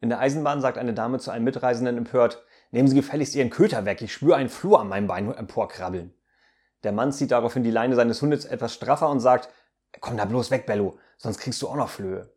In der Eisenbahn sagt eine Dame zu einem Mitreisenden empört, nehmen Sie gefälligst Ihren Köter weg, ich spüre einen Flur an meinem Bein emporkrabbeln. Der Mann zieht daraufhin die Leine seines Hundes etwas straffer und sagt, komm da bloß weg, Bello, sonst kriegst du auch noch Flöhe.